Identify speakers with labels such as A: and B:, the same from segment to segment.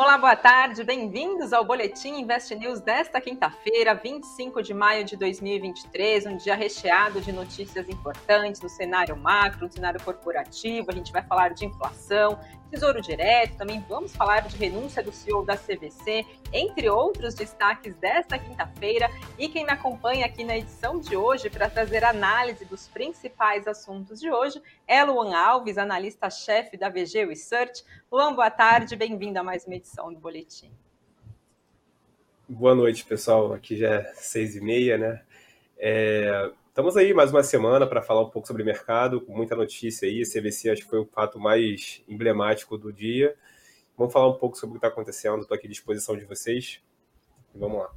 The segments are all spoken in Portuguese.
A: Olá, boa tarde, bem-vindos ao Boletim Invest News desta quinta-feira, 25 de maio de 2023, um dia recheado de notícias importantes no cenário macro, no cenário corporativo. A gente vai falar de inflação, Tesouro Direto, também vamos falar de renúncia do CEO da CVC, entre outros destaques desta quinta-feira. E quem me acompanha aqui na edição de hoje para trazer análise dos principais assuntos de hoje é Luan Alves, analista-chefe da VG Research. Luan, boa tarde, bem-vindo a mais uma edição do Boletim.
B: Boa noite, pessoal. Aqui já é seis e meia, né? É, Estamos aí mais uma semana para falar um pouco sobre mercado, com muita notícia aí. CVC acho que foi o fato mais emblemático do dia. Vamos falar um pouco sobre o que está acontecendo. Estou aqui à disposição de vocês. vamos lá.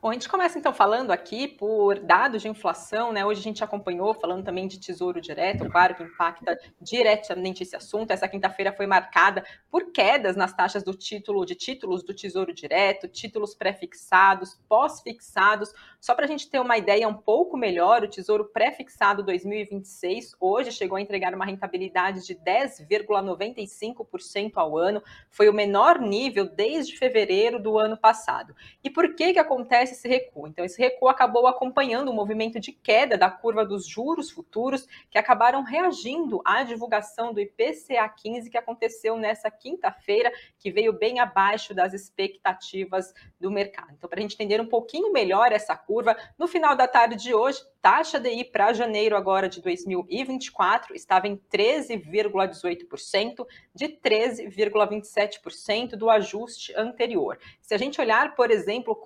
A: Bom, a gente começa então falando aqui por dados de inflação, né? Hoje a gente acompanhou falando também de tesouro direto, claro que impacta diretamente esse assunto. Essa quinta-feira foi marcada por quedas nas taxas do título de títulos do tesouro direto, títulos pré-fixados, pós-fixados. Só para a gente ter uma ideia um pouco melhor, o tesouro pré-fixado 2026 hoje chegou a entregar uma rentabilidade de 10,95% ao ano, foi o menor nível desde fevereiro do ano passado. E por que que acontece acontece esse recuo? Então, esse recuo acabou acompanhando o movimento de queda da curva dos juros futuros, que acabaram reagindo à divulgação do IPCA 15 que aconteceu nessa quinta-feira, que veio bem abaixo das expectativas do mercado. Então, para a gente entender um pouquinho melhor essa curva, no final da tarde de hoje, taxa DI para janeiro agora de 2024 estava em 13,18%, de 13,27% do ajuste anterior. Se a gente olhar, por exemplo,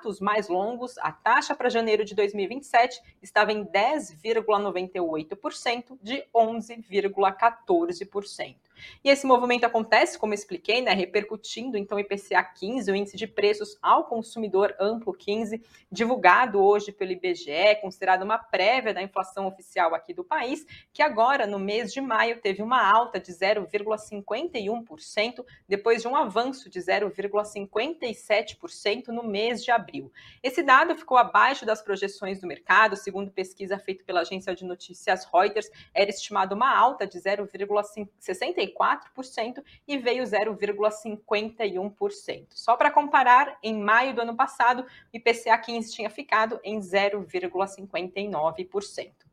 A: contratos mais longos, a taxa para janeiro de 2027 estava em 10,98%, de 11,14%. E esse movimento acontece, como expliquei, né, repercutindo então o IPCA 15, o índice de preços ao consumidor amplo 15, divulgado hoje pelo IBGE, considerado uma prévia da inflação oficial aqui do país, que agora no mês de maio teve uma alta de 0,51%, depois de um avanço de 0,57% no mês de abril. Esse dado ficou abaixo das projeções do mercado, segundo pesquisa feita pela agência de notícias Reuters, era estimado uma alta de 0,64 0,54% e veio 0,51%. Só para comparar, em maio do ano passado, o IPCA 15 tinha ficado em 0,59%.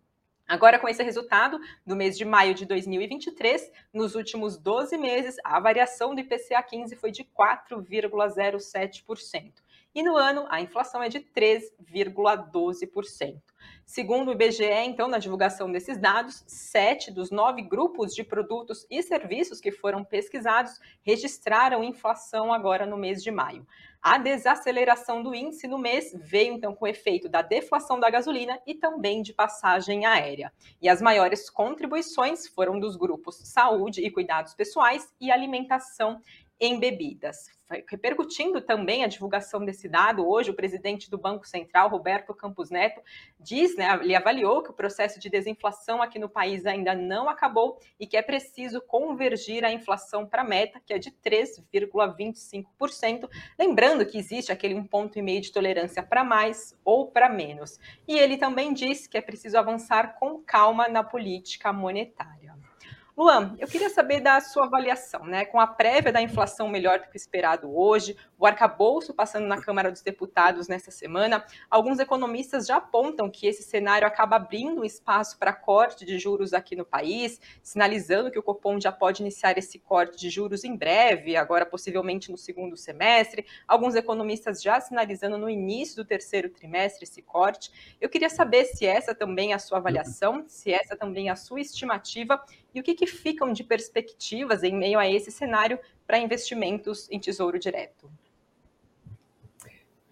A: Agora, com esse resultado, no mês de maio de 2023, nos últimos 12 meses, a variação do IPCA 15 foi de 4,07%. E no ano, a inflação é de 3,12%. Segundo o IBGE, então, na divulgação desses dados, sete dos nove grupos de produtos e serviços que foram pesquisados registraram inflação agora no mês de maio. A desaceleração do índice no mês veio então com o efeito da deflação da gasolina e também de passagem aérea. E as maiores contribuições foram dos grupos saúde e cuidados pessoais e alimentação em bebidas. Repercutindo também a divulgação desse dado, hoje o presidente do Banco Central, Roberto Campos Neto, diz, né, ele avaliou que o processo de desinflação aqui no país ainda não acabou e que é preciso convergir a inflação para a meta, que é de 3,25%, lembrando que existe aquele um ponto e meio de tolerância para mais ou para menos. E ele também disse que é preciso avançar com calma na política monetária. Luan, eu queria saber da sua avaliação, né? Com a prévia da inflação melhor do que esperado hoje, o arcabouço passando na Câmara dos Deputados nessa semana, alguns economistas já apontam que esse cenário acaba abrindo espaço para corte de juros aqui no país, sinalizando que o Copom já pode iniciar esse corte de juros em breve, agora possivelmente no segundo semestre. Alguns economistas já sinalizando no início do terceiro trimestre esse corte. Eu queria saber se essa também é a sua avaliação, se essa também é a sua estimativa e o que, que ficam de perspectivas em meio a esse cenário para investimentos em tesouro direto?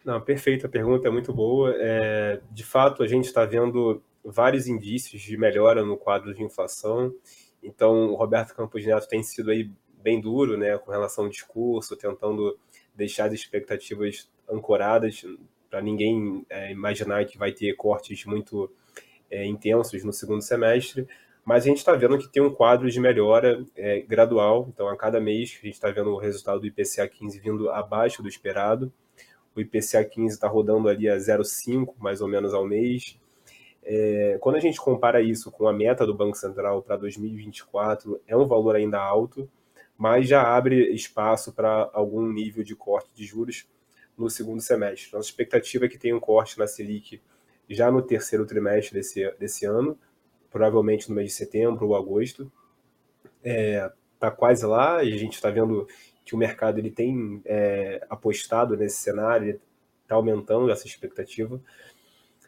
B: Não, perfeito, a pergunta é muito boa. É, de fato, a gente está vendo vários indícios de melhora no quadro de inflação. Então, o Roberto Campos Neto tem sido aí bem duro, né, com relação ao discurso, tentando deixar as expectativas ancoradas para ninguém é, imaginar que vai ter cortes muito é, intensos no segundo semestre mas a gente está vendo que tem um quadro de melhora é, gradual. Então, a cada mês, a gente está vendo o resultado do IPCA 15 vindo abaixo do esperado. O IPCA 15 está rodando ali a 0,5 mais ou menos ao mês. É, quando a gente compara isso com a meta do Banco Central para 2024, é um valor ainda alto, mas já abre espaço para algum nível de corte de juros no segundo semestre. Nossa expectativa é que tenha um corte na Selic já no terceiro trimestre desse, desse ano, provavelmente no mês de setembro ou agosto. Está é, tá quase lá e a gente está vendo que o mercado ele tem é, apostado nesse cenário, está aumentando essa expectativa.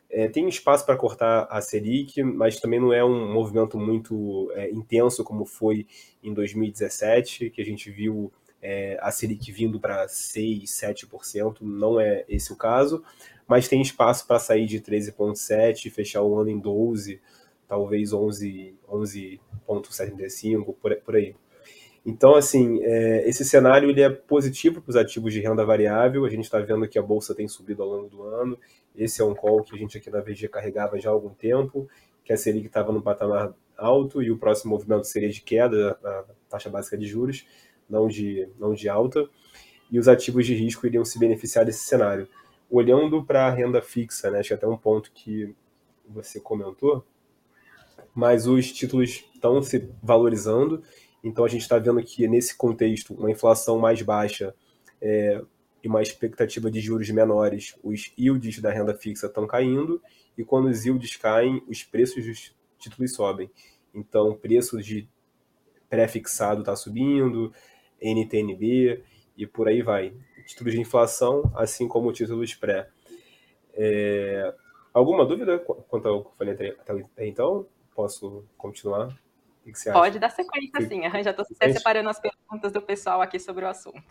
B: É, tem espaço para cortar a Selic, mas também não é um movimento muito é, intenso como foi em 2017, que a gente viu é, a Selic vindo para 6%, 7%, não é esse o caso, mas tem espaço para sair de 13,7% e fechar o ano em 12%, talvez 11,75%, 11 por, por aí. Então, assim, é, esse cenário ele é positivo para os ativos de renda variável. A gente está vendo que a bolsa tem subido ao longo do ano. Esse é um call que a gente aqui na VG carregava já há algum tempo, que a Selic estava no patamar alto e o próximo movimento seria de queda da taxa básica de juros, não de, não de alta. E os ativos de risco iriam se beneficiar desse cenário. Olhando para a renda fixa, né, acho que até um ponto que você comentou, mas os títulos estão se valorizando então a gente está vendo que nesse contexto, uma inflação mais baixa é, e uma expectativa de juros menores, os yields da renda fixa estão caindo, e quando os yields caem, os preços dos títulos sobem. Então, preço de pré-fixado está subindo, NTNB e por aí vai. Títulos de inflação, assim como títulos pré. É... Alguma dúvida quanto ao que eu falei até então? Posso continuar?
A: O que você acha? Pode dar sequência, sim. já estou separando as perguntas do pessoal aqui sobre o assunto.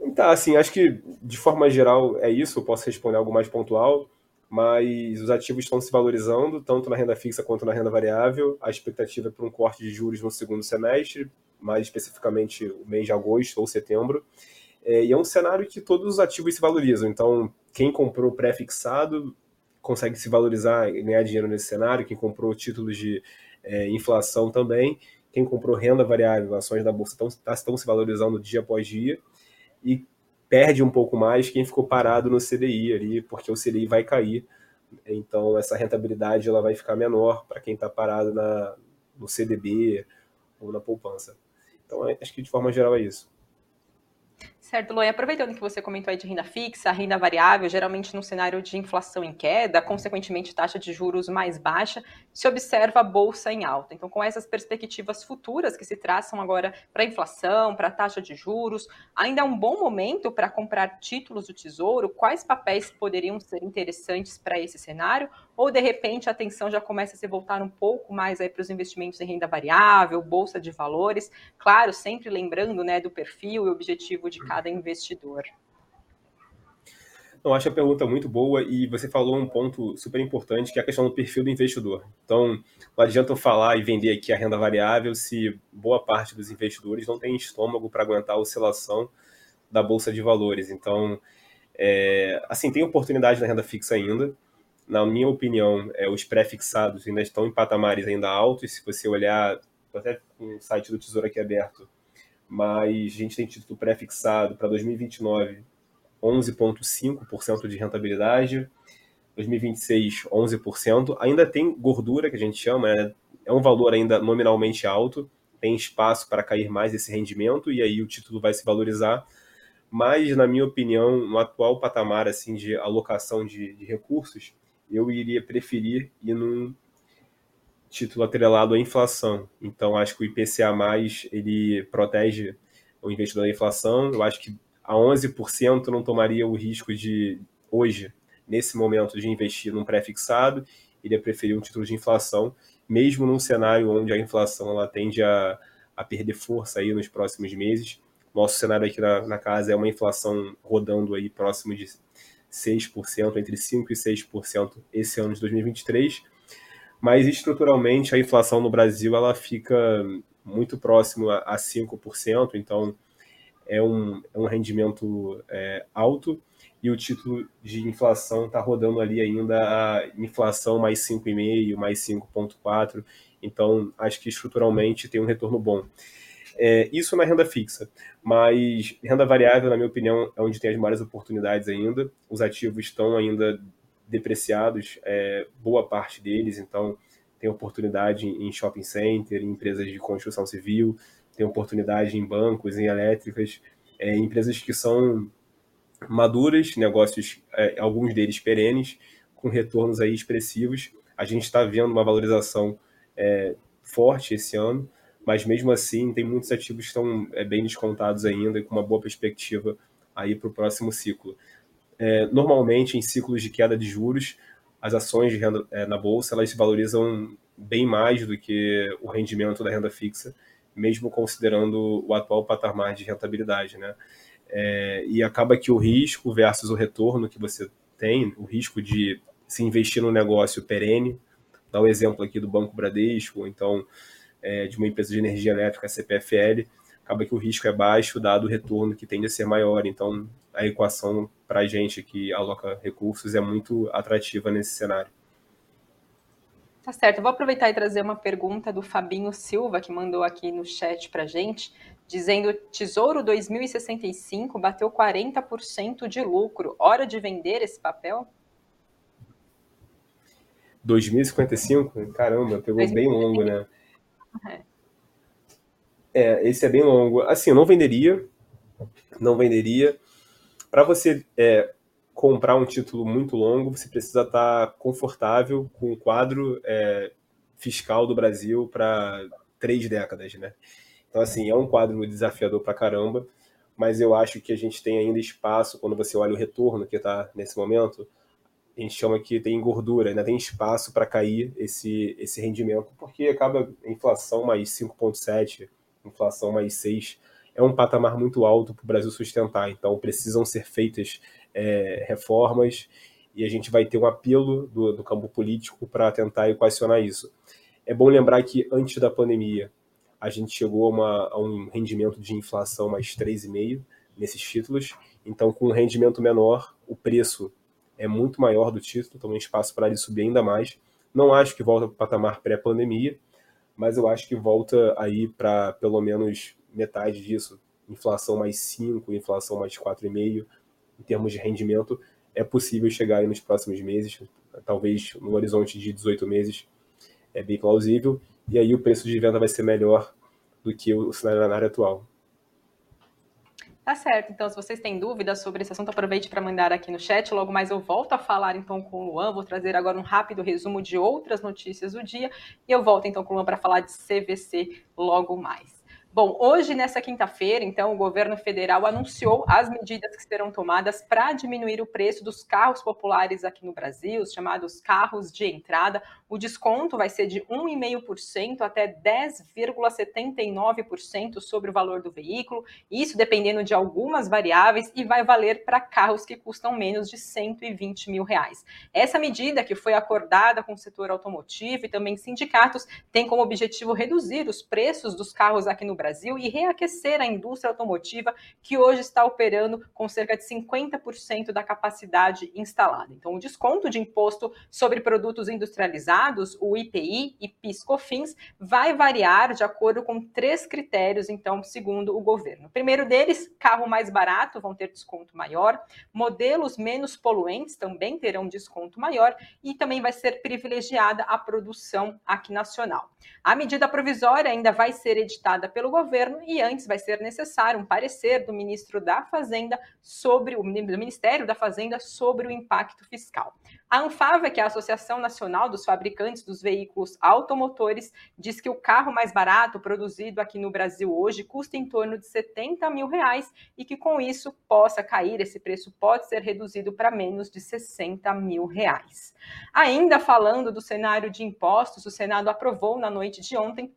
B: Então, assim, acho que de forma geral é isso. Eu posso responder algo mais pontual, mas os ativos estão se valorizando, tanto na renda fixa quanto na renda variável. A expectativa é para um corte de juros no segundo semestre, mais especificamente o mês de agosto ou setembro. É, e é um cenário que todos os ativos se valorizam. Então, quem comprou pré-fixado consegue se valorizar e ganhar dinheiro nesse cenário, quem comprou títulos de é, inflação também, quem comprou renda variável, ações da bolsa estão, tá, estão se valorizando dia após dia, e perde um pouco mais quem ficou parado no CDI ali, porque o CDI vai cair, então essa rentabilidade ela vai ficar menor para quem está parado na, no CDB ou na poupança. Então acho que de forma geral é isso.
A: Certo, Loi, aproveitando que você comentou aí de renda fixa, renda variável, geralmente num cenário de inflação em queda, consequentemente taxa de juros mais baixa, se observa a bolsa em alta. Então, com essas perspectivas futuras que se traçam agora para a inflação, para a taxa de juros, ainda é um bom momento para comprar títulos do Tesouro? Quais papéis poderiam ser interessantes para esse cenário? Ou, de repente, a atenção já começa a se voltar um pouco mais para os investimentos em renda variável, bolsa de valores? Claro, sempre lembrando né, do perfil e objetivo de cada cada investidor?
B: Eu acho a pergunta muito boa e você falou um ponto super importante, que é a questão do perfil do investidor. Então, não adianta eu falar e vender aqui a renda variável se boa parte dos investidores não tem estômago para aguentar a oscilação da bolsa de valores. Então, é, assim, tem oportunidade na renda fixa ainda. Na minha opinião, é, os pré-fixados ainda estão em patamares ainda altos. Se você olhar, até com o site do Tesouro aqui aberto, mas a gente tem título pré-fixado para 2029 11,5% de rentabilidade, 2026 11%. Ainda tem gordura, que a gente chama, né? é um valor ainda nominalmente alto, tem espaço para cair mais esse rendimento e aí o título vai se valorizar. Mas, na minha opinião, no atual patamar assim de alocação de, de recursos, eu iria preferir ir num título atrelado à inflação. Então, acho que o IPCA+, ele protege o investidor da inflação. Eu acho que a 11% não tomaria o risco de, hoje, nesse momento, de investir num pré-fixado, iria preferir um título de inflação, mesmo num cenário onde a inflação ela tende a, a perder força aí nos próximos meses. Nosso cenário aqui na, na casa é uma inflação rodando aí próximo de 6%, entre 5% e 6% esse ano de 2023, mas estruturalmente a inflação no Brasil ela fica muito próximo a, 5%, então é um, é um rendimento é, alto e o título de inflação está rodando ali ainda a inflação mais 5,5%, mais 5,4%, então acho que estruturalmente tem um retorno bom. É, isso na renda fixa, mas renda variável, na minha opinião, é onde tem as maiores oportunidades ainda. Os ativos estão ainda depreciados, é, boa parte deles, então tem oportunidade em shopping center, em empresas de construção civil, tem oportunidade em bancos, em elétricas, é, empresas que são maduras, negócios, é, alguns deles perenes, com retornos aí expressivos. A gente está vendo uma valorização é, forte esse ano, mas mesmo assim tem muitos ativos que estão é, bem descontados ainda e com uma boa perspectiva aí para o próximo ciclo. É, normalmente, em ciclos de queda de juros, as ações de renda é, na bolsa elas se valorizam bem mais do que o rendimento da renda fixa, mesmo considerando o atual patamar de rentabilidade, né? É, e acaba que o risco versus o retorno que você tem, o risco de se investir no negócio perene, dá um exemplo aqui do Banco Bradesco, ou então é, de uma empresa de energia elétrica, a CPFL, acaba que o risco é baixo, dado o retorno que tende a ser maior. Então, a equação para a gente que aloca recursos é muito atrativa nesse cenário.
A: Tá certo, eu vou aproveitar e trazer uma pergunta do Fabinho Silva, que mandou aqui no chat para gente, dizendo: Tesouro 2065 bateu 40% de lucro, hora de vender esse papel?
B: 2055? Caramba, pegou 2055. bem longo, né? É. é, esse é bem longo. Assim, eu não venderia, não venderia. Para você é, comprar um título muito longo, você precisa estar tá confortável com o quadro é, fiscal do Brasil para três décadas, né? Então, assim, é um quadro desafiador para caramba, mas eu acho que a gente tem ainda espaço, quando você olha o retorno que está nesse momento, a gente chama que tem gordura, ainda tem espaço para cair esse, esse rendimento, porque acaba inflação mais 5,7, inflação mais 6, é um patamar muito alto para o Brasil sustentar, então precisam ser feitas é, reformas e a gente vai ter um apelo do, do campo político para tentar equacionar isso. É bom lembrar que antes da pandemia a gente chegou a, uma, a um rendimento de inflação mais 3,5 nesses títulos, então com um rendimento menor o preço é muito maior do título, então tem espaço para ele subir ainda mais. Não acho que volta para o patamar pré-pandemia, mas eu acho que volta aí para pelo menos metade disso, inflação mais 5, inflação mais 4,5, em termos de rendimento, é possível chegar aí nos próximos meses, talvez no horizonte de 18 meses, é bem plausível, e aí o preço de venda vai ser melhor do que o cenário atual.
A: Tá certo, então se vocês têm dúvidas sobre esse assunto, aproveite para mandar aqui no chat. Logo mais eu volto a falar então com o Luan, vou trazer agora um rápido resumo de outras notícias do dia e eu volto então com o Luan para falar de CVC logo mais. Bom, hoje, nessa quinta-feira, então, o governo federal anunciou as medidas que serão tomadas para diminuir o preço dos carros populares aqui no Brasil, os chamados carros de entrada. O desconto vai ser de 1,5% até 10,79% sobre o valor do veículo, isso dependendo de algumas variáveis, e vai valer para carros que custam menos de 120 mil reais. Essa medida, que foi acordada com o setor automotivo e também sindicatos, tem como objetivo reduzir os preços dos carros aqui no Brasil e reaquecer a indústria automotiva, que hoje está operando com cerca de 50% da capacidade instalada. Então, o desconto de imposto sobre produtos industrializados, o IPI e PIS/COFINS, vai variar de acordo com três critérios, então, segundo o governo. O primeiro deles, carro mais barato vão ter desconto maior, modelos menos poluentes também terão desconto maior e também vai ser privilegiada a produção aqui nacional. A medida provisória ainda vai ser editada pelo pelo governo e antes vai ser necessário um parecer do ministro da Fazenda sobre o do Ministério da Fazenda sobre o impacto fiscal. A Anfávia, que é a Associação Nacional dos Fabricantes dos Veículos Automotores, diz que o carro mais barato produzido aqui no Brasil hoje custa em torno de 70 mil reais e que com isso possa cair, esse preço pode ser reduzido para menos de 60 mil reais. Ainda falando do cenário de impostos, o Senado aprovou na noite de ontem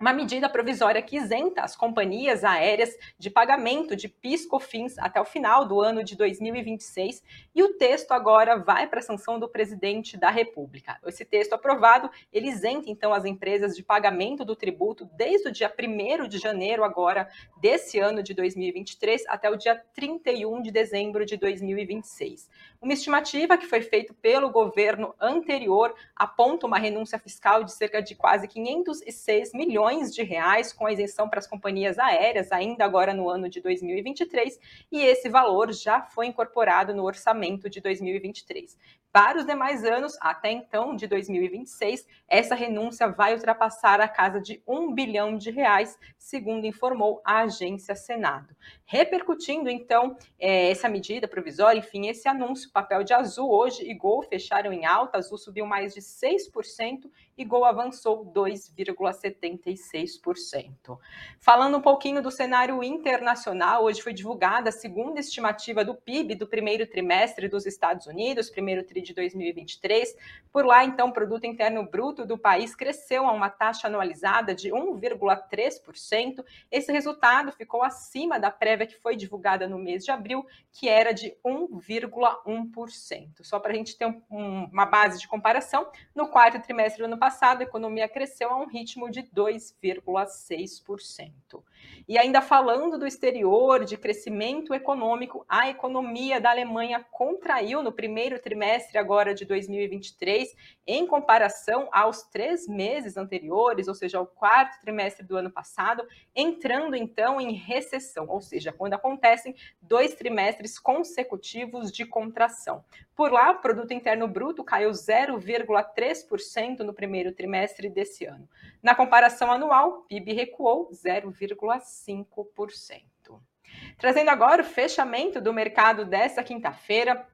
A: uma medida provisória que isenta as companhias aéreas de pagamento de PIS/COFINS até o final do ano de 2026, e o texto agora vai para a sanção do presidente da República. Esse texto aprovado, ele isenta então as empresas de pagamento do tributo desde o dia 1 de janeiro agora desse ano de 2023 até o dia 31 de dezembro de 2026. Uma estimativa que foi feita pelo governo anterior aponta uma renúncia fiscal de cerca de quase 506 milhões bilhões de reais com isenção para as companhias aéreas, ainda agora no ano de 2023, e esse valor já foi incorporado no orçamento de 2023. Para os demais anos, até então, de 2026, essa renúncia vai ultrapassar a casa de um bilhão de reais, segundo informou a agência Senado. Repercutindo, então, é, essa medida provisória, enfim, esse anúncio, papel de Azul hoje e Gol fecharam em alta, Azul subiu mais de 6% e Gol avançou 2,76%. Falando um pouquinho do cenário internacional, hoje foi divulgada a segunda estimativa do PIB do primeiro trimestre dos Estados Unidos, primeiro tri de 2023. Por lá, então, o produto interno bruto do país cresceu a uma taxa anualizada de 1,3%. Esse resultado ficou acima da prévia que foi divulgada no mês de abril, que era de 1,1%. Só para a gente ter um, uma base de comparação, no quarto trimestre do ano passado, a economia cresceu a um ritmo de 2,6%. E ainda falando do exterior, de crescimento econômico, a economia da Alemanha contraiu no primeiro trimestre agora de 2023, em comparação aos três meses anteriores, ou seja, ao quarto trimestre do ano passado, entrando então em recessão, ou seja, quando acontecem dois trimestres consecutivos de contração. Por lá, o produto interno bruto caiu 0,3% no primeiro trimestre desse ano. Na comparação anual, o PIB recuou 0,5%. Trazendo agora o fechamento do mercado desta quinta-feira,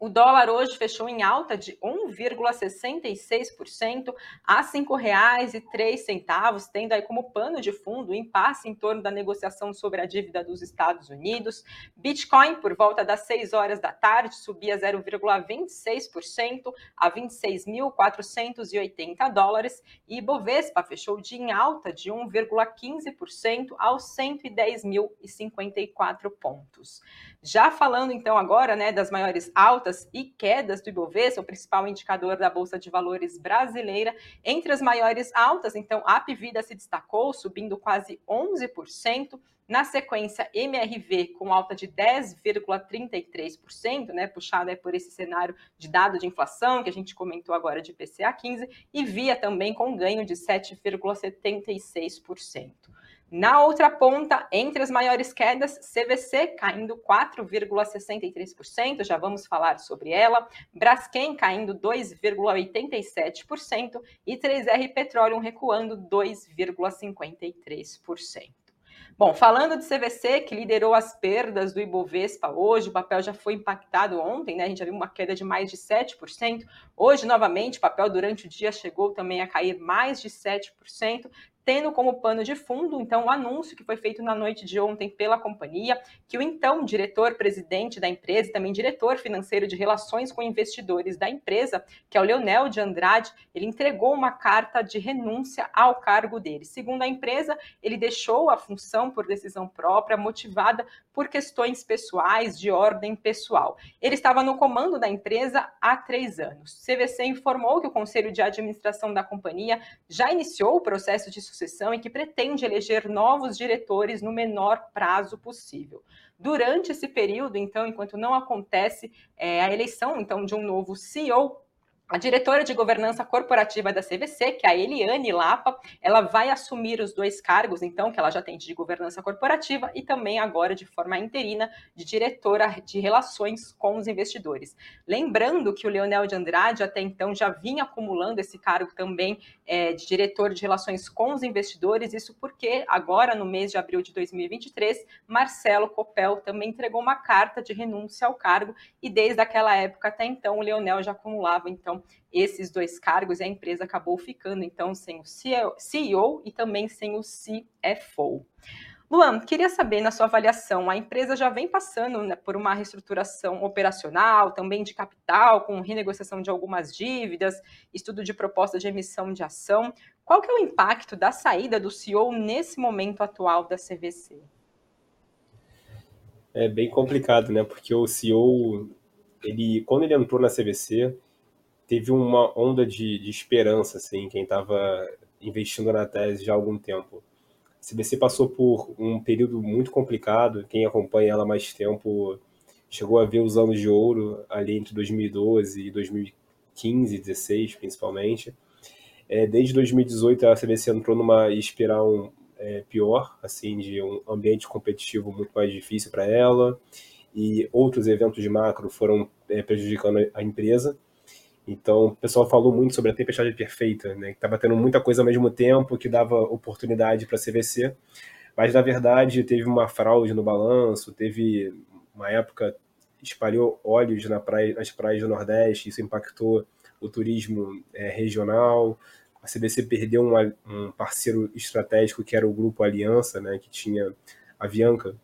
A: o dólar hoje fechou em alta de 1,66% a R$ 5,03, tendo aí como pano de fundo o impasse em torno da negociação sobre a dívida dos Estados Unidos. Bitcoin, por volta das 6 horas da tarde, subia 0,26% a 26.480 dólares e Bovespa fechou de em alta de 1,15% aos 110.054 pontos. Já falando então agora né, das maiores altas e quedas do Ibovespa, o principal indicador da Bolsa de Valores brasileira, entre as maiores altas, então a Pivida se destacou, subindo quase 11%. Na sequência, MRV com alta de 10,33%, né, puxada por esse cenário de dado de inflação que a gente comentou agora de PCA 15, e Via também com ganho de 7,76%. Na outra ponta, entre as maiores quedas, CVC caindo 4,63%, já vamos falar sobre ela. Braskem caindo 2,87% e 3R Petroleum recuando 2,53%. Bom, falando de CVC, que liderou as perdas do Ibovespa hoje, o papel já foi impactado ontem, né? A gente já viu uma queda de mais de 7%. Hoje, novamente, o papel durante o dia chegou também a cair mais de 7% tendo como pano de fundo, então, o anúncio que foi feito na noite de ontem pela companhia, que o então diretor-presidente da empresa e também diretor financeiro de relações com investidores da empresa, que é o Leonel de Andrade, ele entregou uma carta de renúncia ao cargo dele. Segundo a empresa, ele deixou a função por decisão própria, motivada por questões pessoais, de ordem pessoal. Ele estava no comando da empresa há três anos. CVC informou que o conselho de administração da companhia já iniciou o processo de e que pretende eleger novos diretores no menor prazo possível. Durante esse período, então, enquanto não acontece é, a eleição então de um novo CEO, a diretora de governança corporativa da CVC, que é a Eliane Lapa, ela vai assumir os dois cargos, então, que ela já tem de governança corporativa e também agora de forma interina de diretora de relações com os investidores. Lembrando que o Leonel de Andrade até então já vinha acumulando esse cargo também é, de diretor de relações com os investidores, isso porque agora, no mês de abril de 2023, Marcelo Copel também entregou uma carta de renúncia ao cargo e desde aquela época até então o Leonel já acumulava, então, esses dois cargos e a empresa acabou ficando então sem o CEO e também sem o CFO. Luan, queria saber, na sua avaliação, a empresa já vem passando né, por uma reestruturação operacional, também de capital, com renegociação de algumas dívidas, estudo de proposta de emissão de ação. Qual que é o impacto da saída do CEO nesse momento atual da CVC?
B: É bem complicado, né? Porque o CEO, ele, quando ele entrou na CVC, teve uma onda de, de esperança, assim, quem estava investindo na tese já há algum tempo. A CBC passou por um período muito complicado, quem acompanha ela há mais tempo chegou a ver os anos de ouro ali entre 2012 e 2015, 2016 principalmente. É, desde 2018 a CBC entrou numa espiral é, pior, assim, de um ambiente competitivo muito mais difícil para ela, e outros eventos de macro foram é, prejudicando a empresa. Então, o pessoal falou muito sobre a tempestade perfeita, né? Que estava tendo muita coisa ao mesmo tempo, que dava oportunidade para a CVC, mas na verdade teve uma fraude no balanço, teve uma época espalhou óleos na praia, nas praias do Nordeste, isso impactou o turismo é, regional. A CVC perdeu um, um, parceiro estratégico que era o grupo Aliança, né? Que tinha a Avianca,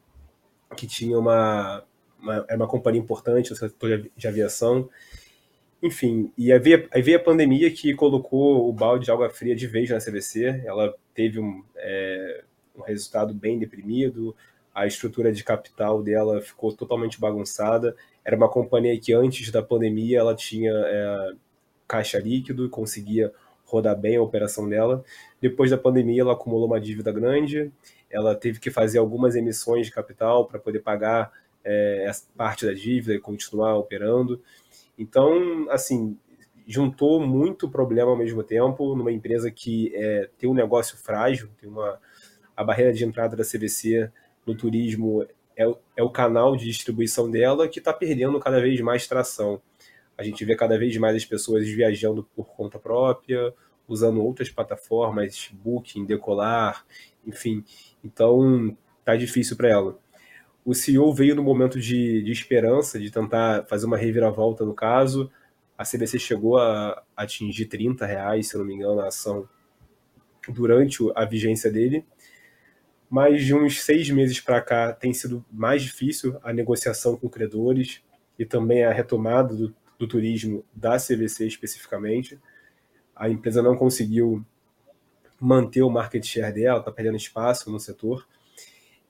B: que tinha uma, uma era uma companhia importante no setor de aviação enfim, e aí veio, aí veio a pandemia que colocou o balde de água fria de vez na CVC. Ela teve um, é, um resultado bem deprimido, a estrutura de capital dela ficou totalmente bagunçada. Era uma companhia que antes da pandemia ela tinha é, caixa líquido, conseguia rodar bem a operação dela. Depois da pandemia ela acumulou uma dívida grande, ela teve que fazer algumas emissões de capital para poder pagar é, essa parte da dívida e continuar operando. Então, assim, juntou muito problema ao mesmo tempo numa empresa que é, tem um negócio frágil, tem uma a barreira de entrada da CVC no turismo é, é o canal de distribuição dela que está perdendo cada vez mais tração. A gente vê cada vez mais as pessoas viajando por conta própria, usando outras plataformas, Booking, Decolar, enfim. Então, tá difícil para ela o CEO veio no momento de, de esperança, de tentar fazer uma reviravolta no caso. A CBC chegou a atingir 30 reais, se não me engano, a ação durante a vigência dele. Mas de uns seis meses para cá tem sido mais difícil a negociação com credores e também a retomada do, do turismo da CVC especificamente. A empresa não conseguiu manter o market share dela, está perdendo espaço no setor.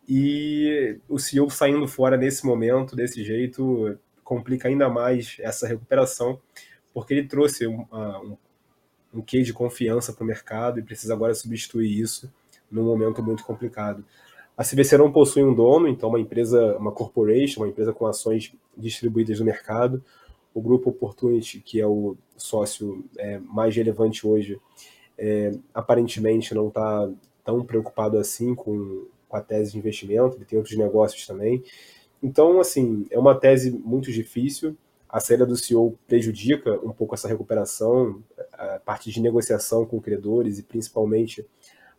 B: E o CEO saindo fora nesse momento, desse jeito, complica ainda mais essa recuperação, porque ele trouxe um, um, um quê de confiança para o mercado e precisa agora substituir isso num momento muito complicado. A CVC não possui um dono, então uma empresa, uma corporation, uma empresa com ações distribuídas no mercado. O grupo Opportunity, que é o sócio é, mais relevante hoje, é, aparentemente não está tão preocupado assim com com a tese de investimento, ele tem outros negócios também. Então, assim, é uma tese muito difícil. A saída do CEO prejudica um pouco essa recuperação, a parte de negociação com credores e principalmente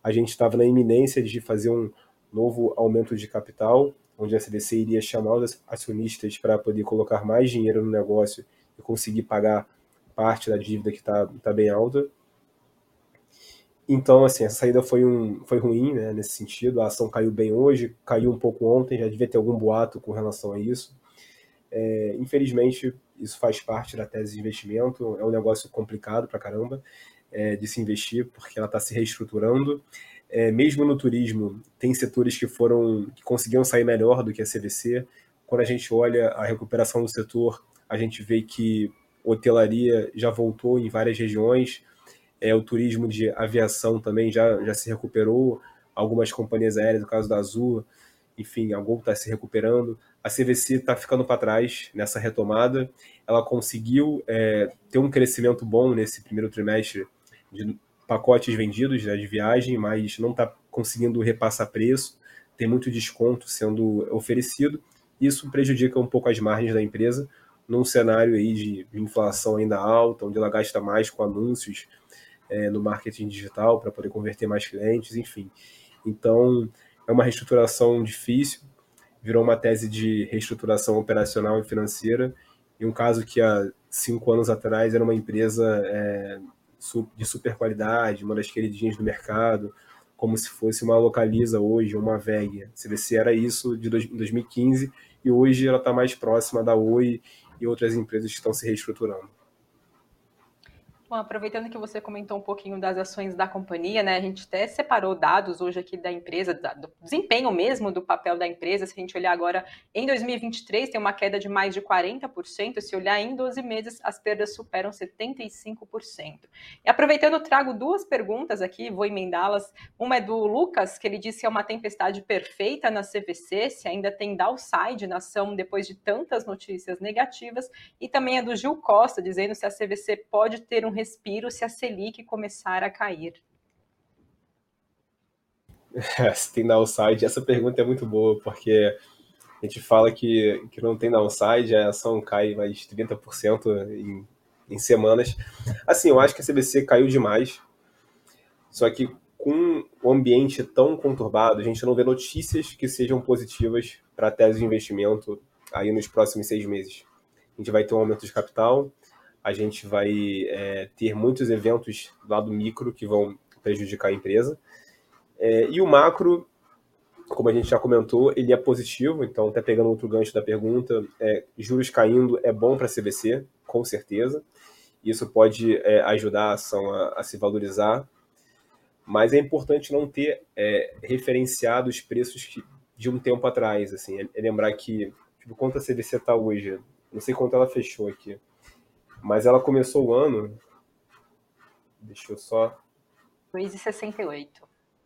B: a gente estava na iminência de fazer um novo aumento de capital, onde a CDC iria chamar os acionistas para poder colocar mais dinheiro no negócio e conseguir pagar parte da dívida que está tá bem alta. Então, assim, essa saída foi, um, foi ruim, né, nesse sentido. A ação caiu bem hoje, caiu um pouco ontem, já devia ter algum boato com relação a isso. É, infelizmente, isso faz parte da tese de investimento. É um negócio complicado pra caramba é, de se investir, porque ela está se reestruturando. É, mesmo no turismo, tem setores que foram que conseguiram sair melhor do que a CVC. Quando a gente olha a recuperação do setor, a gente vê que hotelaria já voltou em várias regiões é, o turismo de aviação também já, já se recuperou. Algumas companhias aéreas, no caso da Azul, enfim, a Gol está se recuperando. A CVC está ficando para trás nessa retomada. Ela conseguiu é, ter um crescimento bom nesse primeiro trimestre de pacotes vendidos né, de viagem, mas não está conseguindo repassar preço. Tem muito desconto sendo oferecido. Isso prejudica um pouco as margens da empresa num cenário aí de inflação ainda alta, onde ela gasta mais com anúncios é, no marketing digital para poder converter mais clientes, enfim. Então, é uma reestruturação difícil, virou uma tese de reestruturação operacional e financeira, e um caso que há cinco anos atrás era uma empresa é, de super qualidade, uma das queridinhas do mercado, como se fosse uma Localiza hoje, uma VEG. A CVC era isso de 2015 e hoje ela está mais próxima da Oi e outras empresas que estão se reestruturando.
A: Bom, aproveitando que você comentou um pouquinho das ações da companhia, né? A gente até separou dados hoje aqui da empresa, do desempenho mesmo do papel da empresa. Se a gente olhar agora em 2023, tem uma queda de mais de 40%. Se olhar em 12 meses, as perdas superam 75%. E aproveitando, trago duas perguntas aqui, vou emendá-las. Uma é do Lucas, que ele disse que é uma tempestade perfeita na CVC, se ainda tem downside na ação depois de tantas notícias negativas. E também é do Gil Costa, dizendo se a CVC pode ter um respiro se a Selic começar a cair?
B: se tem downside, essa pergunta é muito boa, porque a gente fala que, que não tem downside, a ação cai mais 30% em em semanas. Assim, eu acho que a CBC caiu demais. Só que com o ambiente tão conturbado, a gente não vê notícias que sejam positivas para a tese de investimento aí nos próximos seis meses. A gente vai ter um aumento de capital, a gente vai é, ter muitos eventos do lado micro que vão prejudicar a empresa. É, e o macro, como a gente já comentou, ele é positivo, então até pegando outro gancho da pergunta, é, juros caindo é bom para a CBC, com certeza. Isso pode é, ajudar a ação a, a, se valorizar, mas é importante não ter é, referenciado os preços que, de um tempo atrás. Assim, é, é lembrar que tipo, quanto a CBC está hoje, não sei quanto ela fechou aqui, mas ela começou o ano. Deixa eu só.
A: 2,68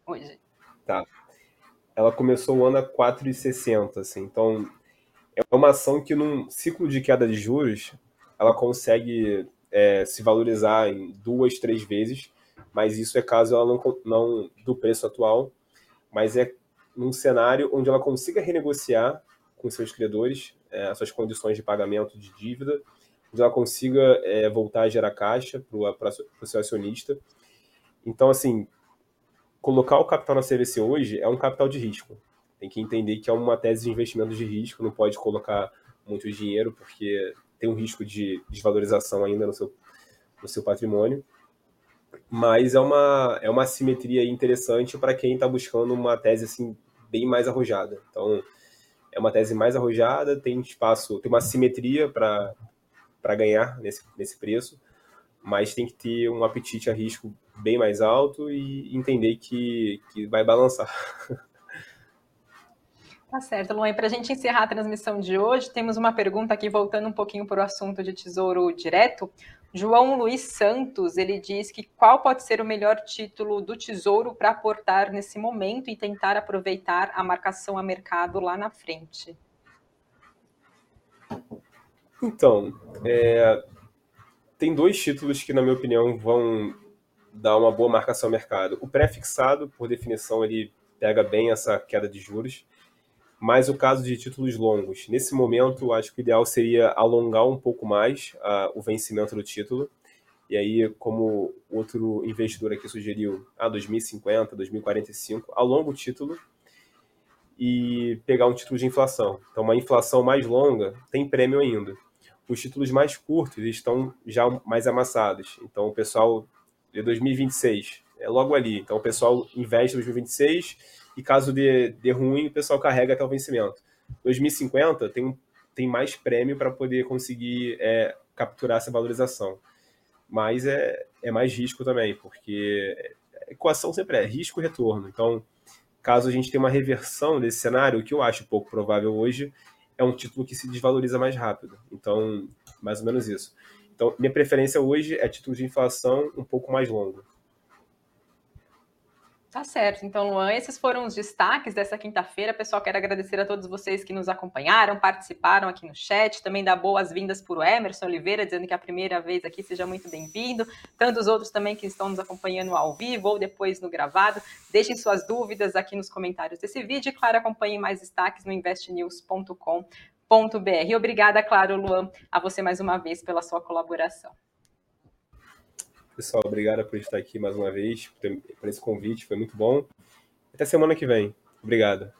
A: hoje.
B: Tá. Ela começou o ano a 4,60, assim. Então, é uma ação que num ciclo de queda de juros, ela consegue é, se valorizar em duas, três vezes, mas isso é caso ela não, não do preço atual, mas é num cenário onde ela consiga renegociar com seus credores é, as suas condições de pagamento de dívida, onde ela consiga é, voltar a gerar caixa para o seu acionista. Então, assim, colocar o capital na CVC hoje é um capital de risco. Tem que entender que é uma tese de investimento de risco, não pode colocar muito dinheiro, porque tem um risco de desvalorização ainda no seu, no seu patrimônio. Mas é uma, é uma simetria interessante para quem está buscando uma tese assim, bem mais arrojada. Então, é uma tese mais arrojada, tem espaço, tem uma simetria para ganhar nesse, nesse preço, mas tem que ter um apetite a risco bem mais alto e entender que, que vai balançar.
A: Tá certo, Luan. Para a gente encerrar a transmissão de hoje, temos uma pergunta aqui, voltando um pouquinho para o assunto de tesouro direto. João Luiz Santos, ele diz que qual pode ser o melhor título do tesouro para aportar nesse momento e tentar aproveitar a marcação a mercado lá na frente.
B: Então, é, tem dois títulos que, na minha opinião, vão dar uma boa marcação ao mercado. O pré-fixado, por definição, ele pega bem essa queda de juros, mas o caso de títulos longos, nesse momento, acho que o ideal seria alongar um pouco mais o vencimento do título. E aí, como outro investidor aqui sugeriu, a 2050, 2045, alonga o título e pegar um título de inflação. Então, uma inflação mais longa tem prêmio ainda. Os títulos mais curtos estão já mais amassados. Então, o pessoal de 2026 é logo ali. Então, o pessoal investe em 2026 e caso de ruim, o pessoal carrega até o vencimento. 2050 tem, tem mais prêmio para poder conseguir é, capturar essa valorização. Mas é, é mais risco também, porque a equação sempre é risco e retorno. Então, caso a gente tenha uma reversão desse cenário, o que eu acho pouco provável hoje, é um título que se desvaloriza mais rápido. Então, mais ou menos isso. Então, minha preferência hoje é título de inflação um pouco mais longo.
A: Tá certo. Então, Luan, esses foram os destaques dessa quinta-feira. Pessoal, quero agradecer a todos vocês que nos acompanharam, participaram aqui no chat. Também dar boas-vindas para o Emerson Oliveira, dizendo que é a primeira vez aqui, seja muito bem-vindo. Tantos outros também que estão nos acompanhando ao vivo ou depois no gravado. Deixem suas dúvidas aqui nos comentários desse vídeo. E, claro, acompanhem mais destaques no investnews.com.br. Obrigada, claro, Luan, a você mais uma vez pela sua colaboração.
B: Pessoal, obrigado por estar aqui mais uma vez, por esse convite, foi muito bom. Até semana que vem. Obrigado.